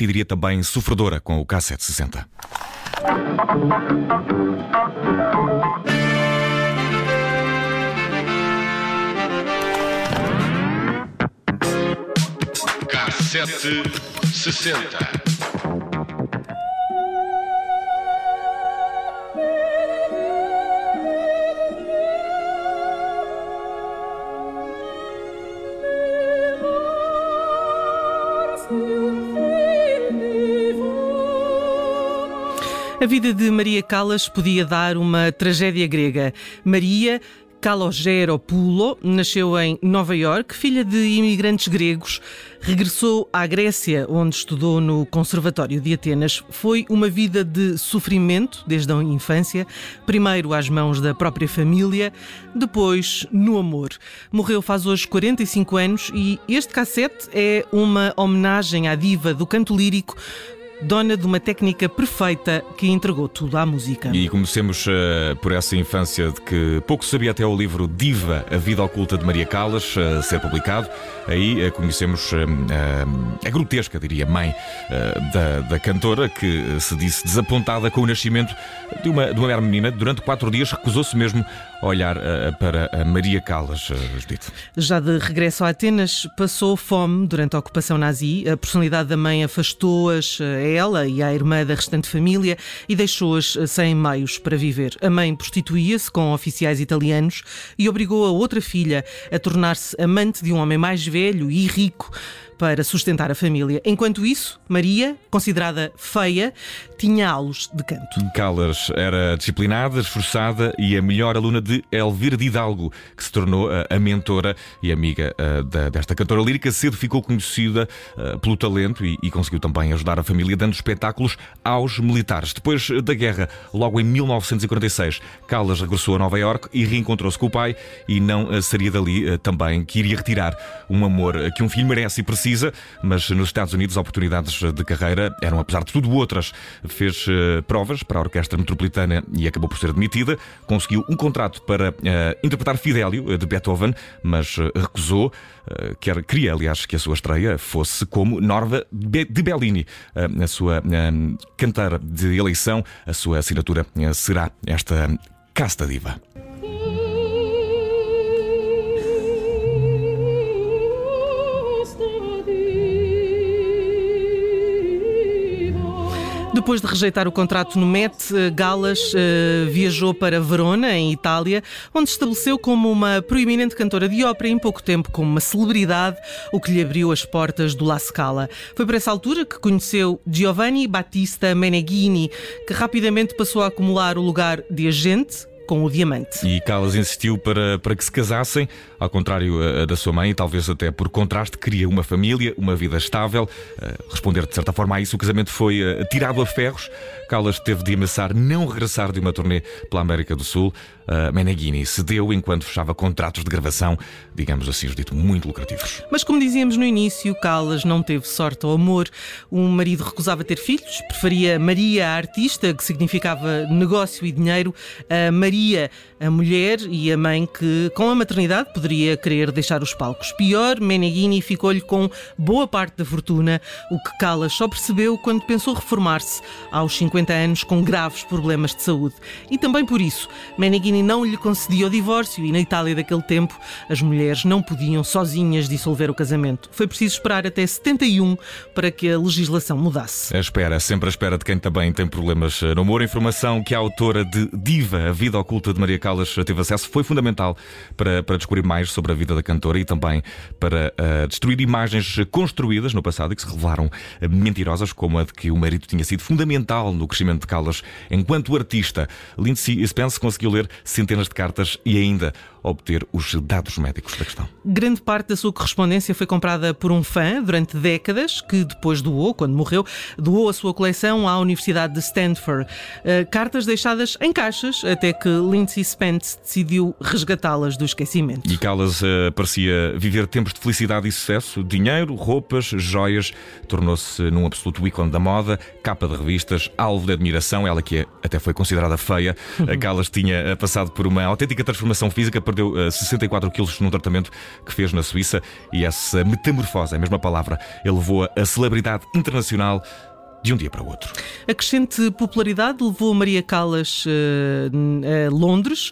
e diria também sofredora com o K760. K7 A vida de Maria Callas podia dar uma tragédia grega. Maria Kalogeropoulo nasceu em Nova York, filha de imigrantes gregos. Regressou à Grécia, onde estudou no Conservatório de Atenas. Foi uma vida de sofrimento desde a infância, primeiro às mãos da própria família, depois no amor. Morreu faz hoje 45 anos e este cassete é uma homenagem à diva do canto lírico dona de uma técnica perfeita que entregou tudo à música. E comecemos uh, por essa infância de que pouco sabia até o livro Diva, a vida oculta de Maria Callas, uh, ser publicado. Aí uh, conhecemos a grotesca, diria, mãe da, da, cantora, que se disse desapontada com o nascimento de uma, de uma menina. Durante quatro dias recusou-se mesmo a olhar para a Maria Callas, Judite. Já de regresso a Atenas, passou fome durante a ocupação nazi. A personalidade da mãe afastou-as ela e à irmã da restante família e deixou-as sem meios para viver. A mãe prostituía-se com oficiais italianos e obrigou a outra filha a tornar-se amante de um homem mais velho e rico para sustentar a família. Enquanto isso, Maria, considerada feia, tinha aulas de canto. Callas era disciplinada, esforçada e a melhor aluna de Elvira de Hidalgo, que se tornou a, mentora e amiga da, desta cantora lírica. Cedo ficou conhecida uh, pelo talento e, conseguiu também ajudar a família dando espetáculos aos militares. Depois da guerra, logo em 1946, Callas regressou a Nova York e reencontrou-se com o pai e não seria dali também que iria retirar um amor que um filho merece e precisa precisa, mas nos Estados Unidos oportunidades de carreira eram, apesar de tudo, outras. Fez uh, provas para a Orquestra Metropolitana e acabou por ser admitida. Conseguiu um contrato para uh, interpretar Fidélio, de Beethoven, mas recusou. Quer, queria, aliás, que a sua estreia fosse como Norva de Bellini, a sua cantar de eleição. A sua assinatura será esta casta diva. Depois de rejeitar o contrato no Met, eh, Galas uh, viajou para Verona, em Itália, onde estabeleceu como uma proeminente cantora de ópera e em pouco tempo como uma celebridade, o que lhe abriu as portas do La Scala. Foi por essa altura que conheceu Giovanni Battista Meneghini, que rapidamente passou a acumular o lugar de agente, com o diamante. E Callas insistiu para, para que se casassem, ao contrário uh, da sua mãe, talvez até por contraste, queria uma família, uma vida estável. Uh, responder de certa forma a isso, o casamento foi uh, tirado a ferros. Callas teve de ameaçar não regressar de uma turnê pela América do Sul. Meneghini cedeu enquanto fechava contratos de gravação, digamos assim, dito, muito lucrativos. Mas como dizíamos no início, Callas não teve sorte ao amor. O marido recusava ter filhos, preferia Maria, a artista, que significava negócio e dinheiro, a Maria, a mulher e a mãe que, com a maternidade, poderia querer deixar os palcos. Pior, Meneghini ficou-lhe com boa parte da fortuna, o que Callas só percebeu quando pensou reformar-se aos 50 anos com graves problemas de saúde. E também por isso, Meneghini não lhe concedia o divórcio e na Itália daquele tempo as mulheres não podiam sozinhas dissolver o casamento. Foi preciso esperar até 71 para que a legislação mudasse. A espera, sempre a espera de quem também tem problemas no amor. Informação que a autora de Diva, a vida oculta de Maria Caldas teve acesso foi fundamental para, para descobrir mais sobre a vida da cantora e também para uh, destruir imagens construídas no passado e que se revelaram uh, mentirosas, como a de que o marido tinha sido fundamental no crescimento de Caldas enquanto artista. Lindsay Spence conseguiu ler centenas de cartas e ainda obter os dados médicos da questão. Grande parte da sua correspondência foi comprada por um fã durante décadas, que depois doou, quando morreu, doou a sua coleção à Universidade de Stanford. Uh, cartas deixadas em caixas até que Lindsay Spence decidiu resgatá-las do esquecimento. Callas uh, parecia viver tempos de felicidade e sucesso, dinheiro, roupas, joias, tornou-se num absoluto ícone da moda, capa de revistas, alvo de admiração, ela que é, até foi considerada feia. A Callas tinha passado por uma autêntica transformação física, perdeu uh, 64 quilos num tratamento que fez na Suíça. E essa metamorfose, é a mesma palavra, elevou-a a celebridade internacional de um dia para o outro. A crescente popularidade levou Maria Callas uh, a Londres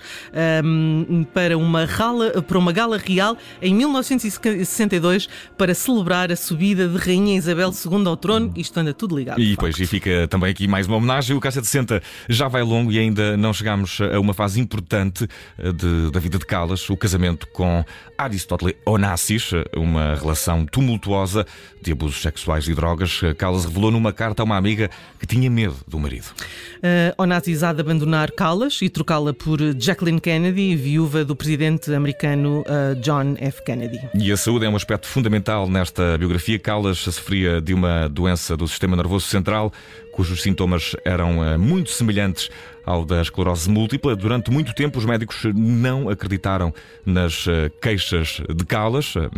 um, para, uma rala, para uma gala real em 1962 para celebrar a subida de Rainha Isabel II ao trono. Isto anda tudo ligado. E depois e fica também aqui mais uma homenagem. O K760 já vai longo e ainda não chegamos a uma fase importante eh, de, da vida de Callas, o casamento com Aristóteles Onassis, uma relação tumultuosa de abusos sexuais e drogas. Callas revelou numa carta a uma amiga que tinha medo do marido. Uh, Onassis há de abandonar Callas e trocá-la por Jacqueline Kennedy, viúva do presidente americano uh, John F. Kennedy. E a saúde é um aspecto fundamental nesta biografia. Callas sofria de uma doença do sistema nervoso central, cujos sintomas eram uh, muito semelhantes ao da esclerose múltipla. Durante muito tempo, os médicos não acreditaram nas uh, queixas de Callas, uh,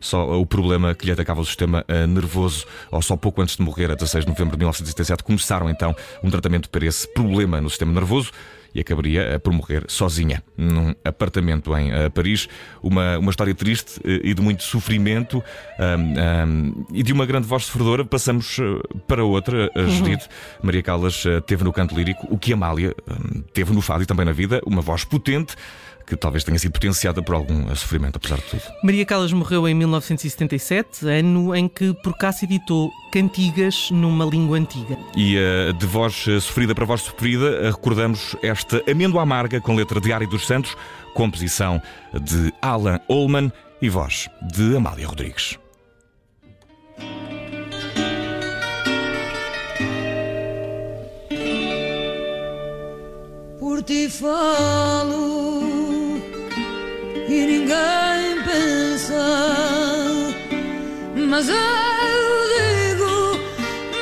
só o problema que lhe atacava o sistema nervoso, ou só pouco antes de morrer, a 16 de novembro de 1977, começaram então um tratamento para esse problema no sistema nervoso e acabaria eh, por morrer sozinha num apartamento em uh, Paris. Uma, uma história triste uh, e de muito sofrimento um, um, e de uma grande voz sofredora. Passamos para outra, a Judite. Uhum. Maria Callas teve no canto lírico o que Amália teve no fado e também na vida, uma voz potente que talvez tenha sido potenciada por algum sofrimento, apesar de tudo. Maria Callas morreu em 1977, ano em que por cá se editou cantigas numa língua antiga. E uh, de voz eh, sofrida para voz sofrida, uh, recordamos esta Amêndoa Amarga com letra de Ari dos Santos, composição de Alan Ullman e voz de Amália Rodrigues. Por ti falo ninguém pensa. Mas eu digo,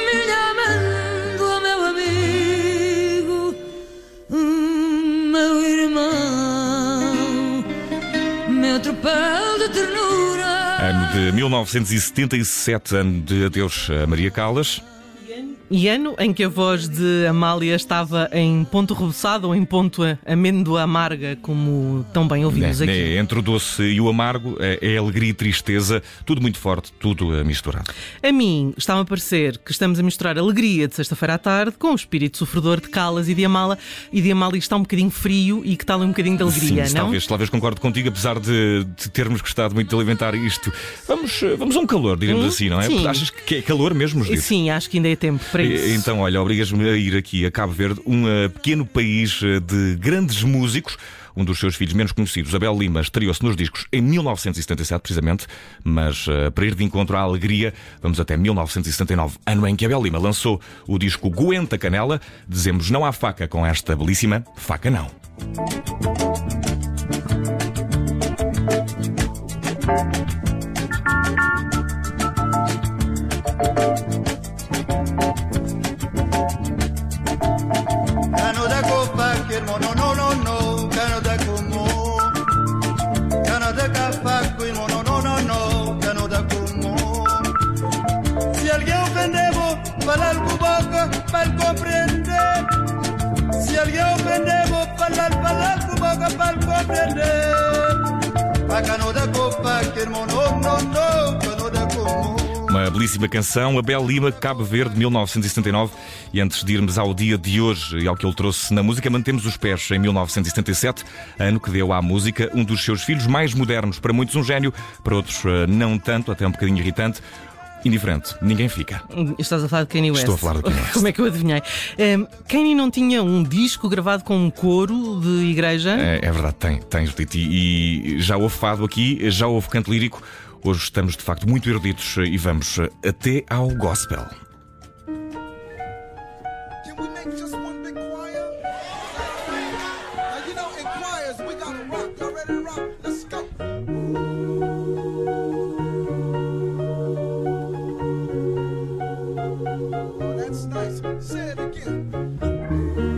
minha amêndoa, meu amigo, meu irmão, meu tropel de ternura. Ano de 1977, ano de adeus a Maria Callas e ano em que a voz de Amália estava em ponto rebuçado ou em ponto amêndoa amarga, como tão bem ouvimos aqui. Né, entre o doce e o amargo é, é alegria e tristeza, tudo muito forte, tudo misturado. A mim está-me a parecer que estamos a misturar alegria de sexta-feira à tarde com o espírito sofredor de Calas e de Amália, e de Amália está um bocadinho frio e que está ali um bocadinho de alegria, Sim, não? Talvez, talvez concordo contigo, apesar de, de, termos gostado muito de alimentar isto. Vamos, vamos a um calor, diremos hum, assim, não é? Sim. Achas que é calor mesmo? Sim, acho que ainda é tempo isso. Então, olha, obrigas-me a ir aqui a Cabo Verde, um uh, pequeno país uh, de grandes músicos. Um dos seus filhos menos conhecidos, Abel Lima, estreou-se nos discos em 1977, precisamente, mas uh, para ir de encontro à alegria, vamos até 1979, ano em que Abel Lima lançou o disco Goenta Canela. Dizemos não há faca com esta belíssima Faca Não. Uma belíssima canção, Abel Lima, Cabo Verde, 1979. E antes de irmos ao dia de hoje e ao que ele trouxe na música, mantemos os pés em 1977, ano que deu à música um dos seus filhos mais modernos. Para muitos, um gênio, para outros, eh, não tanto, até um bocadinho irritante. Indiferente, ninguém fica. Estás a falar de Kanye West. Estou a falar de Kanye West. Como é que eu adivinhei? Um, Kanye não tinha um disco gravado com um coro de igreja? É, é verdade, tem, tem, Judite. E, e já houve fado aqui, já houve canto lírico. Hoje estamos de facto muito eruditos e vamos até ao gospel. Oh, that's nice. Say it again.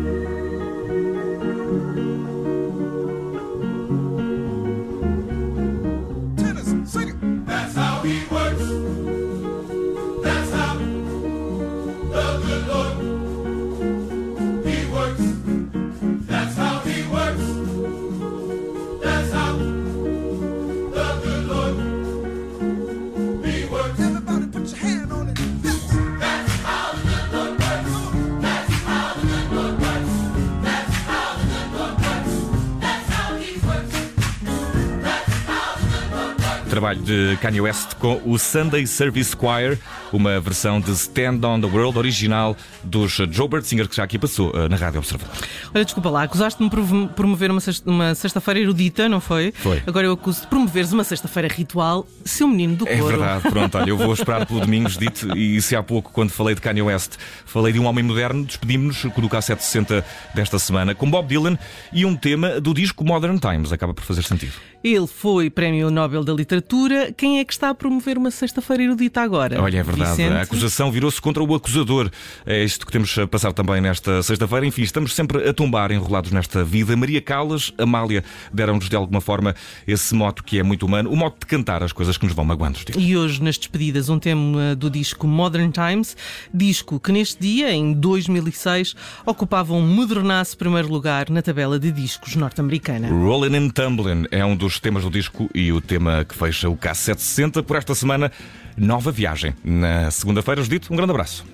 Trabalho de Kanye West com o Sunday Service Choir, uma versão de Stand on the World original dos Joe Singer que já aqui passou uh, na Rádio Observador. Olha, desculpa lá, acusaste-me de promover uma, sexta, uma sexta-feira erudita, não foi? Foi. Agora eu acuso de promoveres uma sexta-feira ritual, seu menino do É coro. verdade, pronto, olha, eu vou esperar pelo Domingos dito e se há pouco, quando falei de Kanye West, falei de um homem moderno, despedimos-nos com o K760 desta semana com Bob Dylan e um tema do disco Modern Times, acaba por fazer sentido. Ele foi Prémio Nobel da Literatura. Quem é que está a promover uma sexta-feira erudita agora? Olha, é verdade. Vicente? A acusação virou-se contra o acusador. É isto que temos a passar também nesta sexta-feira. Enfim, estamos sempre a tombar enrolados nesta vida. Maria Callas, Amália deram-nos de alguma forma esse moto que é muito humano, o moto de cantar as coisas que nos vão magoando. Steve. E hoje, nas despedidas, um tema do disco Modern Times, disco que neste dia, em 2006, ocupava um modernaço primeiro lugar na tabela de discos norte-americana. Rollin' and Tumblin' é um dos temas do disco e o tema que fecha o K760 por esta semana. Nova viagem. Na segunda-feira, dito, um grande abraço.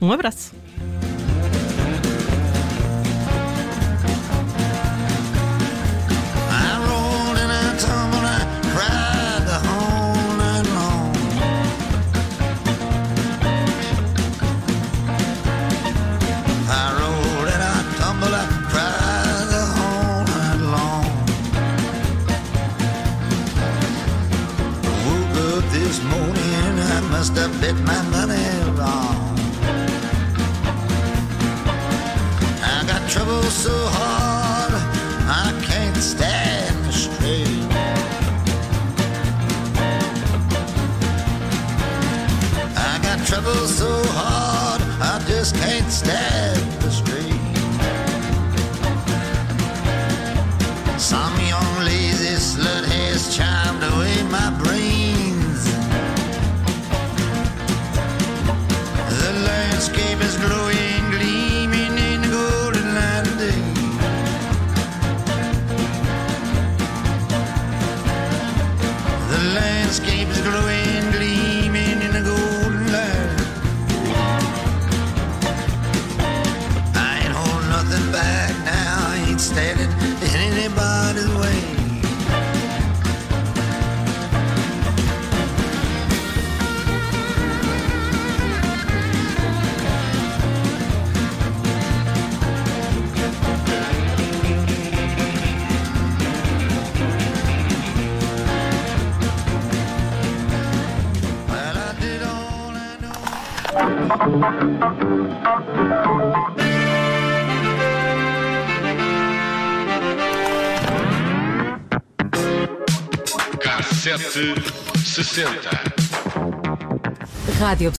Um abraço. I bet my money wrong. I got trouble so hard I can't stand straight. I got trouble so hard I just can't stand The landscape's glowing green. Know. K760. Rádio